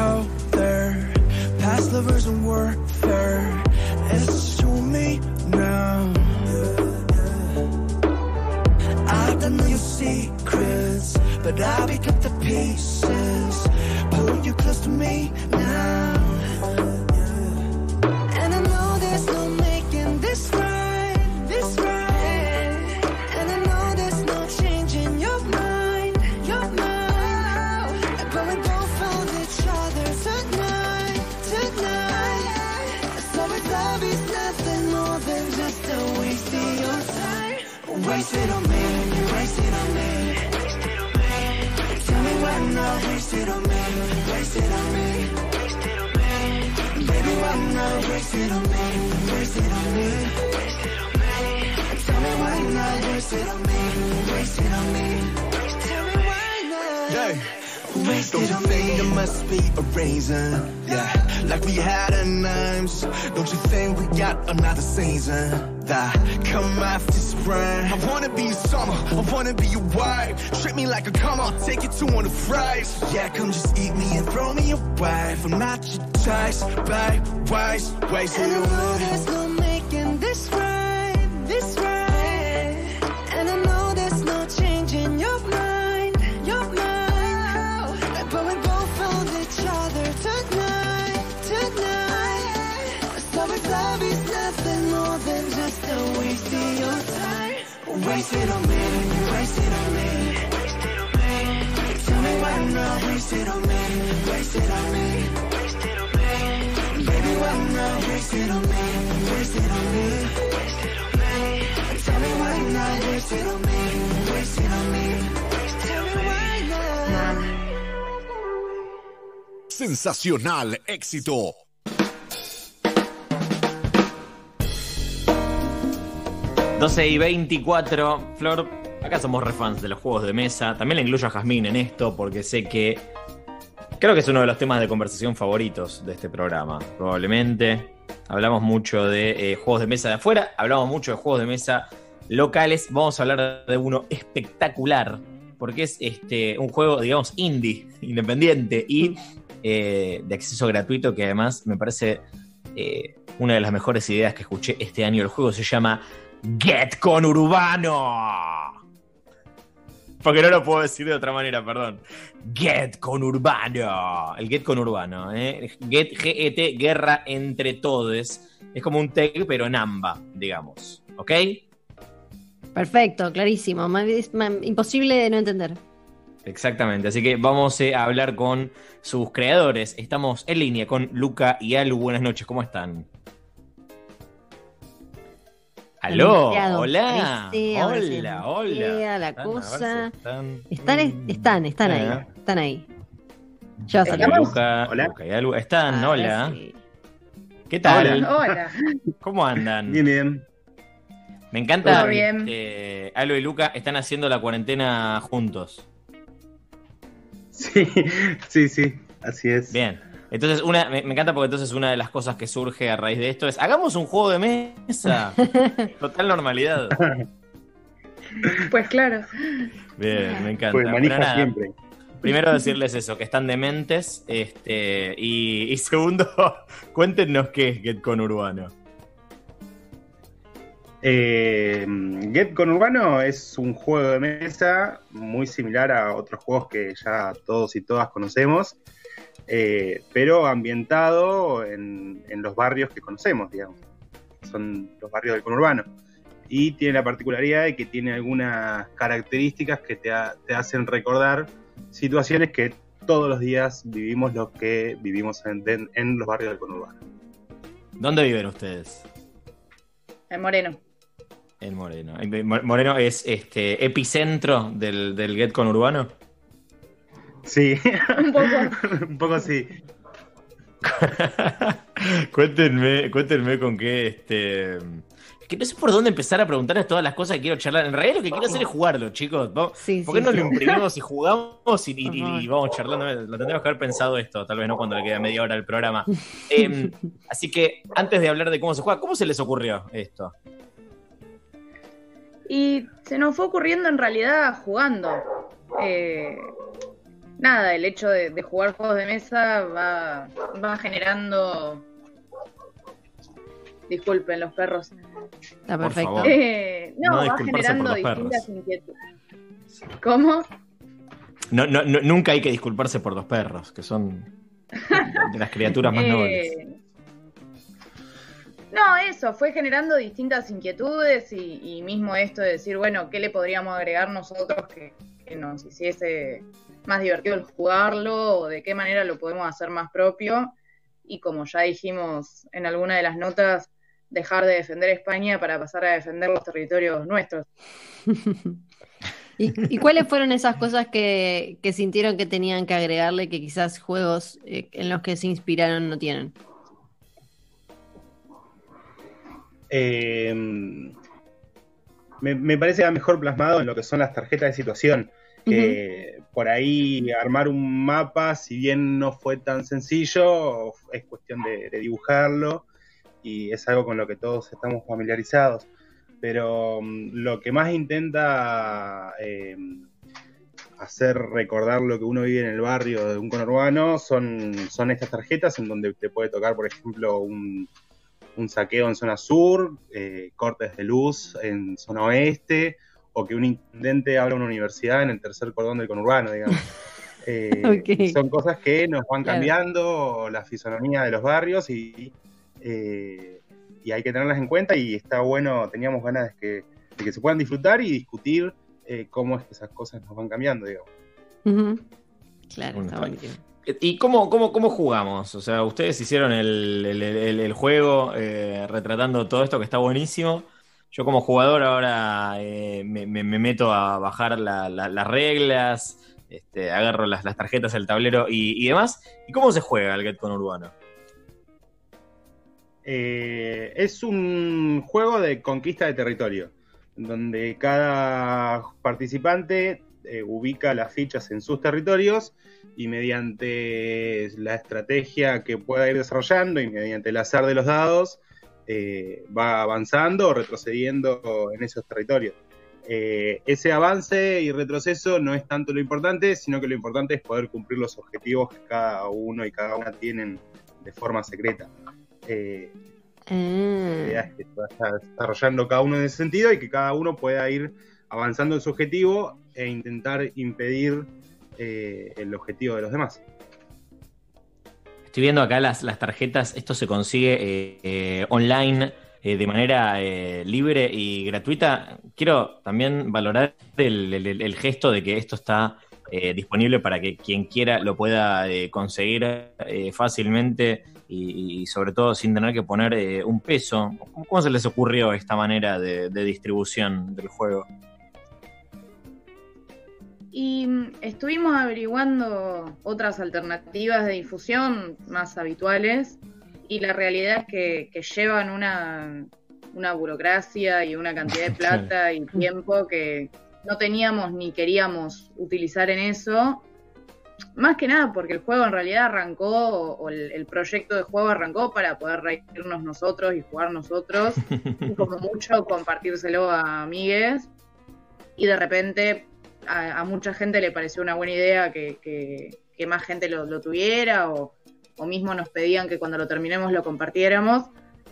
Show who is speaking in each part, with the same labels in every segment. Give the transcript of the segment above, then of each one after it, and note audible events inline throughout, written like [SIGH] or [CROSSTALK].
Speaker 1: go there. Past lovers and warfare. It's just you and me now. I don't know your secrets, but I pick up the pieces. Pull you close to me now. Why not. Yeah.
Speaker 2: Don't you think there must be a reason? Yeah, like we had a names. Don't you think we got another season? That come after spring. I wanna be summer, I wanna be your wife. Treat me like a come on, take you to one of fries. Yeah, come just eat me and throw me away. I'm not your type, babe. Waste, waste
Speaker 1: And
Speaker 2: it
Speaker 1: I know
Speaker 2: away.
Speaker 3: Sensacional éxito.
Speaker 4: ...12 y 24, Flor, acá somos refans de los juegos de mesa. También le incluyo a Jazmín en esto porque sé que... Creo que es uno de los temas de conversación favoritos de este programa, probablemente. Hablamos mucho de eh, juegos de mesa de afuera, hablamos mucho de juegos de mesa locales. Vamos a hablar de uno espectacular, porque es este, un juego, digamos, indie, [LAUGHS] independiente y eh, de acceso gratuito, que además me parece eh, una de las mejores ideas que escuché este año. El juego se llama Get con Urbano. Porque no lo puedo decir de otra manera, perdón. Get con Urbano. El Get con Urbano. ¿eh? Get, G-E-T, guerra entre todos. Es como un tag, pero en AMBA, digamos. ¿Ok?
Speaker 5: Perfecto, clarísimo. Es imposible de no entender.
Speaker 4: Exactamente. Así que vamos eh, a hablar con sus creadores. Estamos en línea con Luca y Alu. Buenas noches, ¿cómo están? Aló, hola, hola, hola.
Speaker 5: la
Speaker 4: Están,
Speaker 5: cosa.
Speaker 4: están,
Speaker 5: Están, están, están ahí.
Speaker 4: Ah.
Speaker 5: Están ahí. Ya va a.
Speaker 4: Luca,
Speaker 6: Hola.
Speaker 4: Luca y Alu. Están, hola.
Speaker 5: sí.
Speaker 4: ¿Qué tal?
Speaker 6: Hola.
Speaker 7: Hola.
Speaker 4: ¿Cómo andan?
Speaker 6: Bien, bien.
Speaker 4: Me encanta.
Speaker 7: Todo bien.
Speaker 4: este, Alu y Luca están haciendo la cuarentena juntos.
Speaker 6: Sí, sí, sí, así es.
Speaker 4: Bien. Entonces, una, me, me encanta porque entonces una de las cosas que surge a raíz de esto es, hagamos un juego de mesa. [LAUGHS] Total normalidad.
Speaker 7: Pues claro.
Speaker 4: Bien, me encanta.
Speaker 6: Pues manija
Speaker 4: nada,
Speaker 6: siempre.
Speaker 4: Primero decirles eso, que están dementes. Este, y, y segundo, [LAUGHS] cuéntenos qué es Get con Urbano.
Speaker 6: Eh, Get con Urbano es un juego de mesa muy similar a otros juegos que ya todos y todas conocemos, eh, pero ambientado en, en los barrios que conocemos, digamos. Son los barrios del conurbano. Y tiene la particularidad de que tiene algunas características que te, ha- te hacen recordar situaciones que todos los días vivimos los que vivimos en, en- en los barrios del conurbano.
Speaker 4: ¿Dónde viven ustedes?
Speaker 7: En Moreno.
Speaker 4: En Moreno. En Mo- Moreno es este epicentro del, del Get con Urbano.
Speaker 6: Sí,
Speaker 7: Un poco. [LAUGHS]
Speaker 6: un poco sí. [LAUGHS]
Speaker 4: cuéntenme, cuéntenme con qué este. es Que no sé por dónde empezar a preguntarles todas las cosas que quiero charlar. En realidad lo que quiero hacer es jugarlo, chicos.
Speaker 5: Sí,
Speaker 4: ¿Por qué
Speaker 5: sí,
Speaker 4: no
Speaker 5: sí.
Speaker 4: lo imprimimos y jugamos y, y-
Speaker 5: Por
Speaker 4: y-
Speaker 5: favor.
Speaker 4: y vamos charlando? Lo tendríamos que haber pensado esto, tal vez no cuando le queda media hora al programa. [LAUGHS] Eh, así que antes de hablar de cómo se juega, ¿cómo se les ocurrió esto?
Speaker 7: Y se nos fue ocurriendo en realidad jugando. Eh, nada, el hecho de, de jugar juegos de mesa va, va generando... Disculpen los perros.
Speaker 5: Está
Speaker 4: Por
Speaker 5: perfecto.
Speaker 4: favor.
Speaker 7: Eh, no,
Speaker 4: No
Speaker 7: va generando distintas
Speaker 4: perros.
Speaker 7: inquietudes. ¿Cómo?
Speaker 4: No, no, no- nunca hay que disculparse por los perros, que son de las criaturas más nobles.
Speaker 7: Eh, No, eso, fue generando distintas inquietudes y, y mismo esto de decir, bueno, ¿qué le podríamos agregar nosotros que, que nos hiciese más divertido el jugarlo o de qué manera lo podemos hacer más propio? Y como ya dijimos en alguna de las notas, dejar de defender España para pasar a defender los territorios nuestros. [LAUGHS]
Speaker 5: ¿Y, y cuáles fueron esas cosas que, que sintieron que tenían que agregarle que quizás juegos eh, en los que se inspiraron no tienen?
Speaker 6: Eh, me, me parece mejor plasmado en lo que son las tarjetas de situación. Que por ahí armar un mapa, si bien no fue tan sencillo, es cuestión de, de dibujarlo y es algo con lo que todos estamos familiarizados. Pero mm, lo que más intenta eh, hacer recordar lo que uno vive en el barrio de un conurbano son, son estas tarjetas en donde te puede tocar, por ejemplo, un, un saqueo en zona sur, eh, cortes de luz en zona oeste, o que un intendente abra una universidad en el tercer cordón del conurbano, digamos. [LAUGHS] Eh. Son cosas que nos van
Speaker 5: Claro.
Speaker 6: cambiando la fisonomía de los barrios y, eh, y hay que tenerlas en cuenta y está bueno, teníamos ganas de que, de que se puedan disfrutar y discutir eh, cómo es que esas cosas nos van cambiando, digamos.
Speaker 5: Claro,
Speaker 4: Bueno,
Speaker 5: está
Speaker 4: está
Speaker 5: buenísimo.
Speaker 4: ¿Y cómo, cómo, cómo jugamos? O sea, ustedes hicieron el, el- juego eh, retratando todo esto que está buenísimo. Yo como jugador ahora eh, me, me- me meto a bajar la- la- las reglas, este, agarro las, tarjetas, el tablero y, y demás. ¿Y cómo se juega el Get con Urbano?
Speaker 6: Eh, es un juego de conquista de territorio, donde cada participante eh, ubica las fichas en sus territorios y mediante la estrategia que pueda ir desarrollando y mediante el azar de los dados eh, va avanzando o retrocediendo en esos territorios. Eh, ese avance y retroceso no es tanto lo importante, sino que lo importante es poder cumplir los objetivos que cada uno y cada una tienen de forma secreta. Eh, la idea
Speaker 5: Ah,
Speaker 6: es que se vaya desarrollando cada uno en ese sentido y que cada uno pueda ir avanzando en su objetivo e intentar impedir eh, el objetivo de los demás.
Speaker 4: Estoy viendo acá las, las tarjetas. Esto se consigue eh, eh, online de manera libre y gratuita. Quiero también valorar el, gesto de que esto está disponible para que quien quiera lo pueda conseguir fácilmente y, sobre todo sin tener que poner un peso. ¿Cómo, se les ocurrió esta manera de distribución del juego?
Speaker 7: Y mm, estuvimos averiguando otras alternativas de difusión más habituales y la realidad es que, que llevan una, una burocracia y una cantidad de [LAUGHS] plata y tiempo que no teníamos ni queríamos utilizar en eso. Más que nada porque el juego en realidad arrancó, o o el, el proyecto de juego arrancó para poder reírnos nosotros y jugar nosotros, [LAUGHS] y como mucho compartírselo a amigues. Y de repente a, a mucha gente le pareció una buena idea que, que- que más gente lo, lo tuviera o, o mismo nos pedían que cuando lo terminemos lo compartiéramos.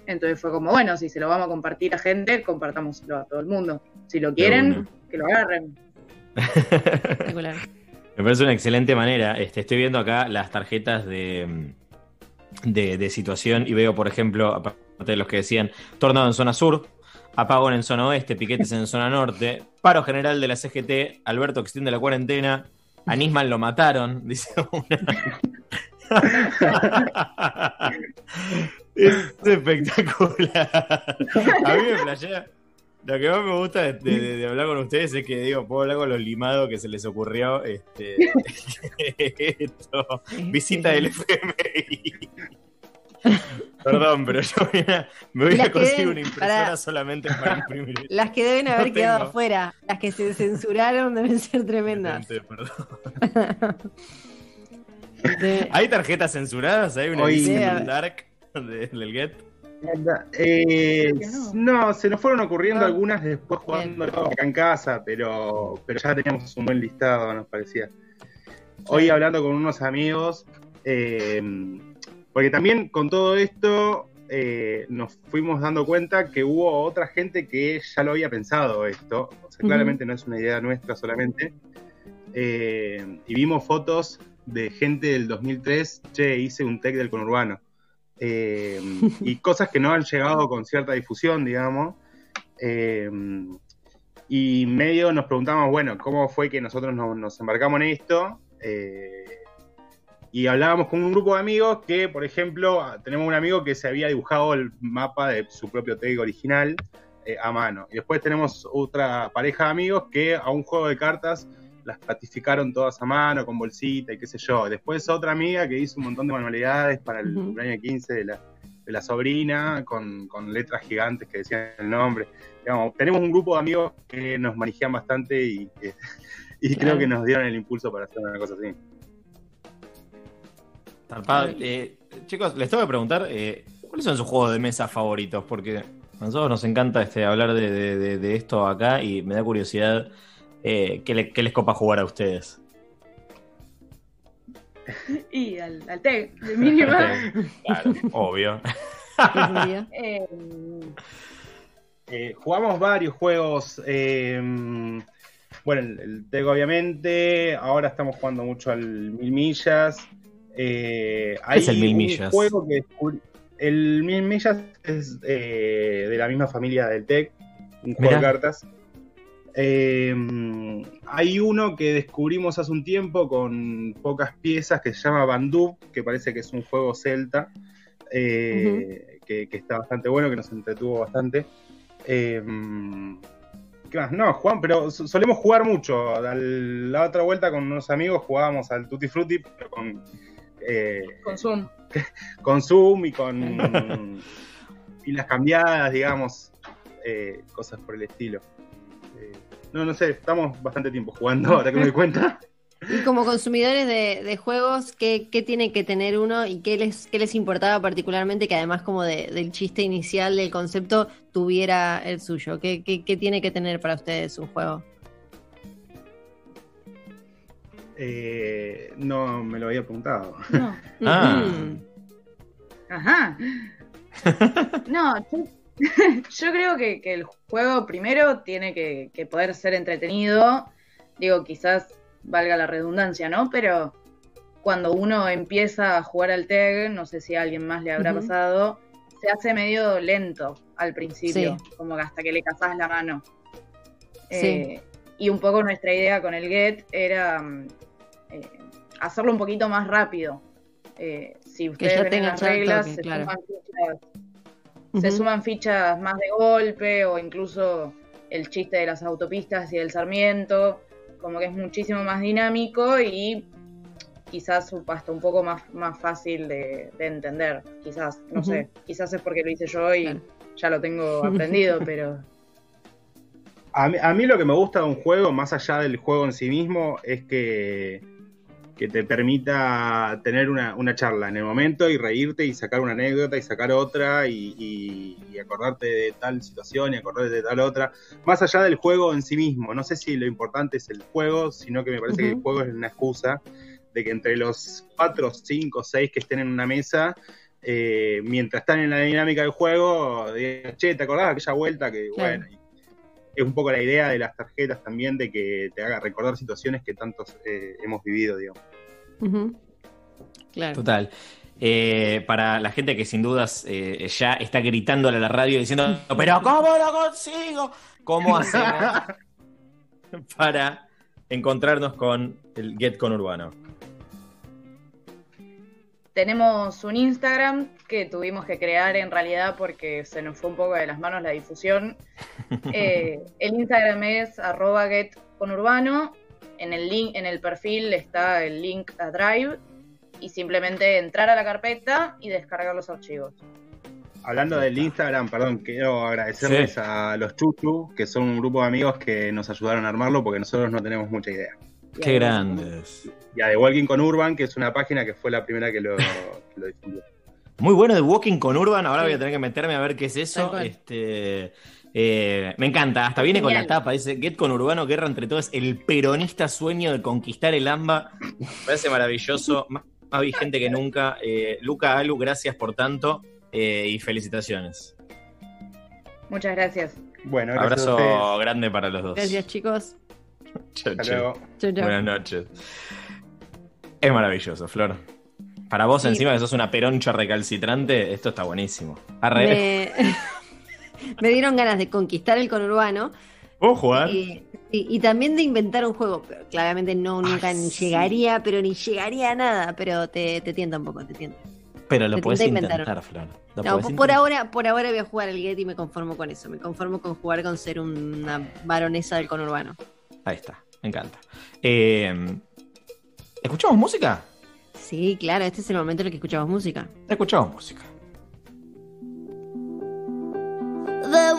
Speaker 7: Entonces fue como, bueno, si se lo vamos a compartir a gente, compartámoslo a todo el mundo. Si lo quieren, que lo agarren.
Speaker 5: espectacular. [LAUGHS]
Speaker 4: Me parece una excelente manera. Este, estoy viendo acá las tarjetas de, de, de situación y veo, por ejemplo, aparte de los que decían tornado en zona sur, apagón en zona oeste, piquetes en zona norte, paro general de la CGT, Alberto extiende la cuarentena, a Nisman lo mataron, [LAUGHS] dice una. [LAUGHS] es espectacular. A mí me flashea. Lo que más me gusta de, de- de hablar con ustedes es que digo, puedo hablar con los limados que se les ocurrió este, [LAUGHS] esto, visita del FMI. Perdón, pero yo voy a- me voy
Speaker 5: Las
Speaker 4: a conseguir una impresora solamente para imprimir. [LAUGHS]
Speaker 5: Las que deben haber
Speaker 4: No
Speaker 5: quedado
Speaker 4: tengo.
Speaker 5: afuera, las que se censuraron deben ser tremendas.
Speaker 4: Perdón. [LAUGHS]
Speaker 5: De-
Speaker 4: ¿Hay tarjetas censuradas? ¿Hay una
Speaker 6: Hoy-
Speaker 4: edición dark de- del Get?
Speaker 6: Eh,
Speaker 7: no.
Speaker 6: no, se nos fueron ocurriendo
Speaker 5: No.
Speaker 6: algunas después jugando acá en casa, pero, pero ya teníamos un buen listado, nos parecía. hoy hablando con unos amigos, eh, porque también con todo esto eh, nos fuimos dando cuenta que hubo otra gente que ya lo había pensado esto, o sea, claramente no es una idea nuestra solamente, Eh, y vimos fotos de gente del 2003, che, hice un tech del conurbano, Eh, y [LAUGHS] cosas que no han llegado con cierta difusión, digamos. Eh, y medio nos preguntamos, bueno, ¿cómo fue que nosotros nos, nos embarcamos en esto? Eh, y hablábamos con un grupo de amigos que, por ejemplo, tenemos un amigo que se había dibujado el mapa de su propio tag original eh, a mano. Y después tenemos otra pareja de amigos que a un juego de cartas las platificaron todas a mano, con bolsita y qué sé yo. Después otra amiga que hizo un montón de manualidades para el
Speaker 5: Ujú.
Speaker 6: cumpleaños 15 de la, de la sobrina, con, con letras gigantes que decían el nombre. Digamos, tenemos un grupo de amigos que nos manejan bastante y, que- [LAUGHS] y
Speaker 5: Claro.
Speaker 6: creo que nos dieron el impulso para hacer una cosa así.
Speaker 4: Zarpado. Eh, chicos, les tengo que preguntar, eh, ¿cuáles son sus juegos de mesa favoritos? Porque a nosotros nos encanta este, hablar de, de- de- de esto acá y me da curiosidad eh, ¿qué, le- qué les copa jugar a ustedes. [LAUGHS]
Speaker 7: Y al, al TEG, de mínima.
Speaker 4: Claro, obvio.
Speaker 5: Obvio. [LAUGHS]
Speaker 7: Eh,
Speaker 6: Eh, jugamos varios juegos. eh, bueno, el, el Tego, obviamente. Ahora estamos jugando mucho al Mil Millas. Eh, hay
Speaker 4: es el Mil
Speaker 6: un
Speaker 4: Millas?
Speaker 6: juego que El Mil Millas es eh, de la misma familia del Tec, un juego de cartas. Eh, hay uno que descubrimos hace un tiempo con pocas piezas que se llama Bandub, que parece que es un juego celta, eh, que, que está bastante bueno, que nos entretuvo bastante. Eh, ¿Qué más? No, Juan, pero so- solemos jugar mucho. Al- La otra vuelta con unos amigos jugábamos al Tutti Frutti, pero con, eh,
Speaker 7: con Zoom. [LAUGHS]
Speaker 6: con Zoom y con [LAUGHS] pilas cambiadas, digamos, eh, cosas por el estilo. Eh, no, no sé, estamos bastante tiempo jugando, ahora que me doy cuenta. [LAUGHS]
Speaker 5: Y como consumidores de, de juegos, ¿qué, qué tiene que tener uno y qué les, qué les importaba particularmente que además como de- del chiste inicial del concepto tuviera el suyo? ¿Qué, qué, qué tiene que tener para ustedes un juego?
Speaker 6: Eh, no me lo había preguntado.
Speaker 7: No. [LAUGHS]
Speaker 4: Ah.
Speaker 7: Ajá. No, yo, [LAUGHS] yo creo que, que el juego primero tiene que, que poder ser entretenido. Digo, quizás valga la redundancia, ¿no? Pero cuando uno empieza a jugar al TEG, no sé si a alguien más le habrá pasado, se hace medio lento al principio,
Speaker 5: Sí.
Speaker 7: como que hasta que le cazás la mano.
Speaker 5: Sí.
Speaker 7: Eh, y un poco nuestra idea con el Get era mm, eh, hacerlo un poquito más rápido. Eh, si ustedes
Speaker 5: ya
Speaker 7: ven en
Speaker 5: tenga
Speaker 7: las reglas,
Speaker 5: toque,
Speaker 7: se,
Speaker 5: claro.
Speaker 7: suman fichas, se
Speaker 5: Ujú.
Speaker 7: suman fichas más de golpe o incluso el chiste de las autopistas y del Sarmiento, como que es muchísimo más dinámico y quizás un- hasta un poco más, más fácil de, de entender, quizás, no sé, quizás es porque lo hice yo y
Speaker 5: Claro.
Speaker 7: ya lo tengo [LAUGHS] aprendido, pero
Speaker 6: A mí, a mí lo que me gusta de un juego, más allá del juego en sí mismo, es que, que te permita tener una, una charla en el momento y reírte y sacar una anécdota y sacar otra y, y- y acordarte de tal situación y acordarte de tal otra. Más allá del juego en sí mismo, no sé si lo importante es el juego, sino que me parece que el juego es una excusa de que entre los cuatro, cinco, seis que estén en una mesa, eh, mientras están en la dinámica del juego, digan, che, ¿te acordás de aquella vuelta que, bueno, y es un poco la idea de las tarjetas también de que te haga recordar situaciones que tantos eh, hemos vivido, digamos.
Speaker 5: Claro.
Speaker 4: Total. Eh, para la gente que sin dudas eh, ya está gritándole a la radio diciendo, pero ¿cómo lo consigo? ¿Cómo hacemos [LAUGHS] para encontrarnos con el Get con Urbano?
Speaker 7: Tenemos un Instagram que tuvimos que crear en realidad porque se nos fue un poco de las manos la difusión. [LAUGHS] Eh, el Instagram es arroba getconurbano. En el link, en el perfil está el link a Drive y simplemente entrar a la carpeta y descargar los archivos.
Speaker 6: Hablando del Instagram, perdón, quiero agradecerles
Speaker 4: Sí.
Speaker 6: a los Chuchu, que son un grupo de amigos que nos ayudaron a armarlo porque nosotros no tenemos mucha idea.
Speaker 4: Qué grandes.
Speaker 6: Y a The Walking con Urban, que es una página que fue la primera que lo, que lo difundió.
Speaker 4: Muy bueno de Walking con Urban. Ahora
Speaker 5: Sí.
Speaker 4: voy a tener que meterme a ver qué es eso. Este, eh, me encanta. Hasta viene con la tapa. Dice Get con Urbano, guerra entre todos. El peronista sueño de conquistar el AMBA. Me parece maravilloso. [LAUGHS] Más, más vigente que nunca. Eh, Luca Alu, gracias por tanto. eh, y felicitaciones.
Speaker 7: Muchas gracias.
Speaker 6: Bueno, gracias
Speaker 4: Abrazo grande para los dos.
Speaker 5: Gracias, chicos.
Speaker 4: Chau. Chau,
Speaker 5: chau.
Speaker 4: Buenas noches. Es maravilloso, Flor. Para vos,
Speaker 5: Sí.
Speaker 4: encima que sos una peroncha recalcitrante, esto está buenísimo. Arre.
Speaker 5: Me... [LAUGHS] me dieron ganas de conquistar el conurbano
Speaker 4: ¿Vos jugar?
Speaker 5: y, y- y también de inventar un juego. Pero claramente no, nunca
Speaker 4: Ay,
Speaker 5: ni
Speaker 4: sí.
Speaker 5: llegaría, pero ni llegaría a nada. Pero te, te tienta un poco, te tienta.
Speaker 4: Pero lo
Speaker 5: intenté
Speaker 4: intentar,
Speaker 5: inventar.
Speaker 4: Flor. Lo
Speaker 5: No, por,
Speaker 4: intentar.
Speaker 5: ahora, por ahora voy a jugar el Get y me conformo con eso. Me conformo con jugar con ser una baronesa del conurbano.
Speaker 4: Ahí está, me encanta. Eh, ¿Escuchamos música?
Speaker 5: Sí, claro, este es el momento en el que escuchamos música.
Speaker 4: Escuchamos música. The